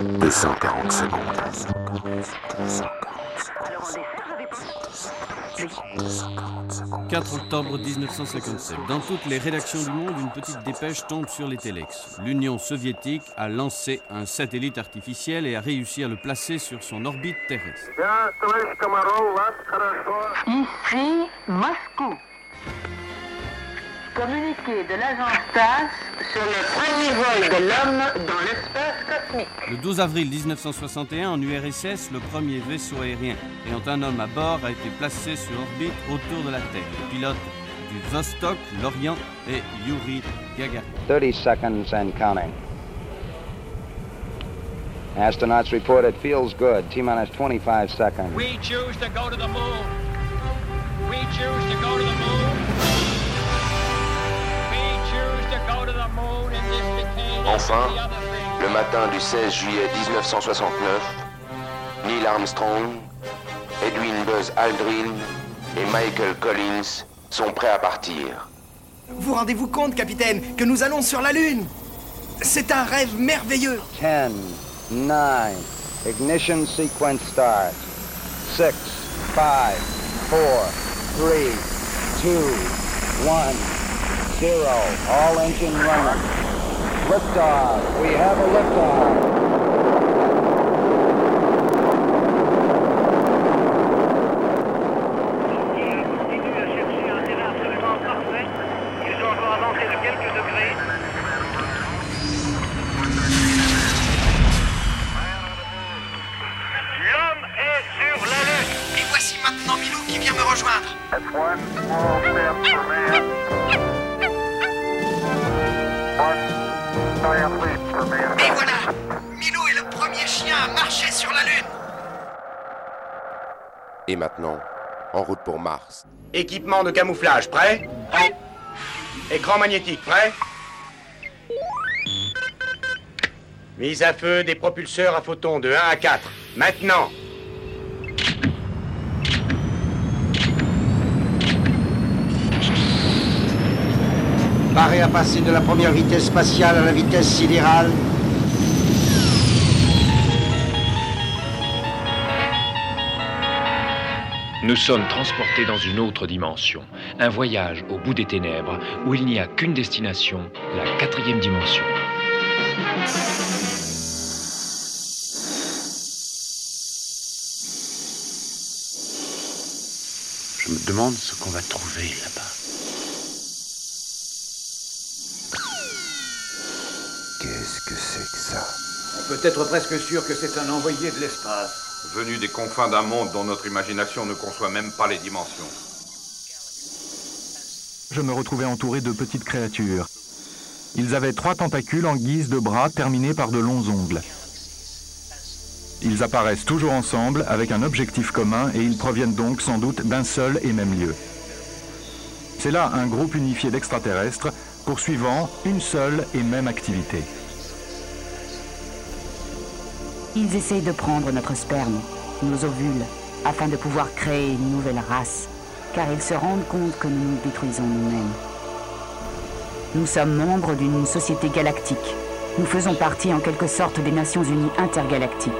240 secondes. 4 octobre 1957. Dans toutes les rédactions du monde, une petite dépêche tombe sur les téléx. L'Union soviétique a lancé un satellite artificiel et a réussi à le placer sur son orbite terrestre. Ici, Moscou. Communiqué de l'agence TASS sur le premier vol de l'homme dans l'espace cosmique. Le 12 avril 1961, en URSS, le premier vaisseau aérien ayant un homme à bord a été placé sur orbite autour de la Terre. Le pilote du Vostok, l'Orient et Yuri Gagarin. 30 seconds and counting. Astronauts report it feels good. T minus 25 seconds. We choose to go to the moon. We choose to go to the moon. Thing. le matin du 16 juillet 1969, Neil Armstrong, Edwin Buzz Aldrin et Michael Collins sont prêts à partir. Vous rendez-vous compte, capitaine, que nous allons sur la Lune? C'est un rêve merveilleux 10, 9, ignition sequence start. 6, 5, 4, 3, 2, 1, 0. All engine running. Liftoff. We have a liftoff. continue à chercher un terrain absolument parfait. Ils ont encore avancé de quelques degrés. L'homme est sur la Lune. Et voici maintenant Milou qui vient me rejoindre. Et voilà Milou est le premier chien à marcher sur la Lune Et maintenant, en route pour Mars. Équipement de camouflage, prêt? Prêt. Écran magnétique, prêt? Mise à feu des propulseurs à photons de 1 à 4. Maintenant Paré à passer de la première vitesse spatiale à la vitesse sidérale. Nous sommes transportés dans une autre dimension, un voyage au bout des ténèbres où il n'y a qu'une destination, la quatrième dimension. Je me demande ce qu'on va trouver là-bas. Qu'est-ce que c'est que ça On peut être presque sûr que c'est un envoyé de l'espace. Venu des confins d'un monde dont notre imagination ne conçoit même pas les dimensions. Je me retrouvais entouré de petites créatures. Ils avaient trois tentacules en guise de bras terminés par de longs ongles. Ils apparaissent toujours ensemble avec un objectif commun et ils proviennent donc sans doute d'un seul et même lieu. C'est là un groupe unifié d'extraterrestres poursuivant une seule et même activité. Ils essayent de prendre notre sperme, nos ovules, afin de pouvoir créer une nouvelle race, car ils se rendent compte que nous nous détruisons nous-mêmes. Nous sommes membres d'une société galactique. Nous faisons partie en quelque sorte des Nations Unies intergalactiques.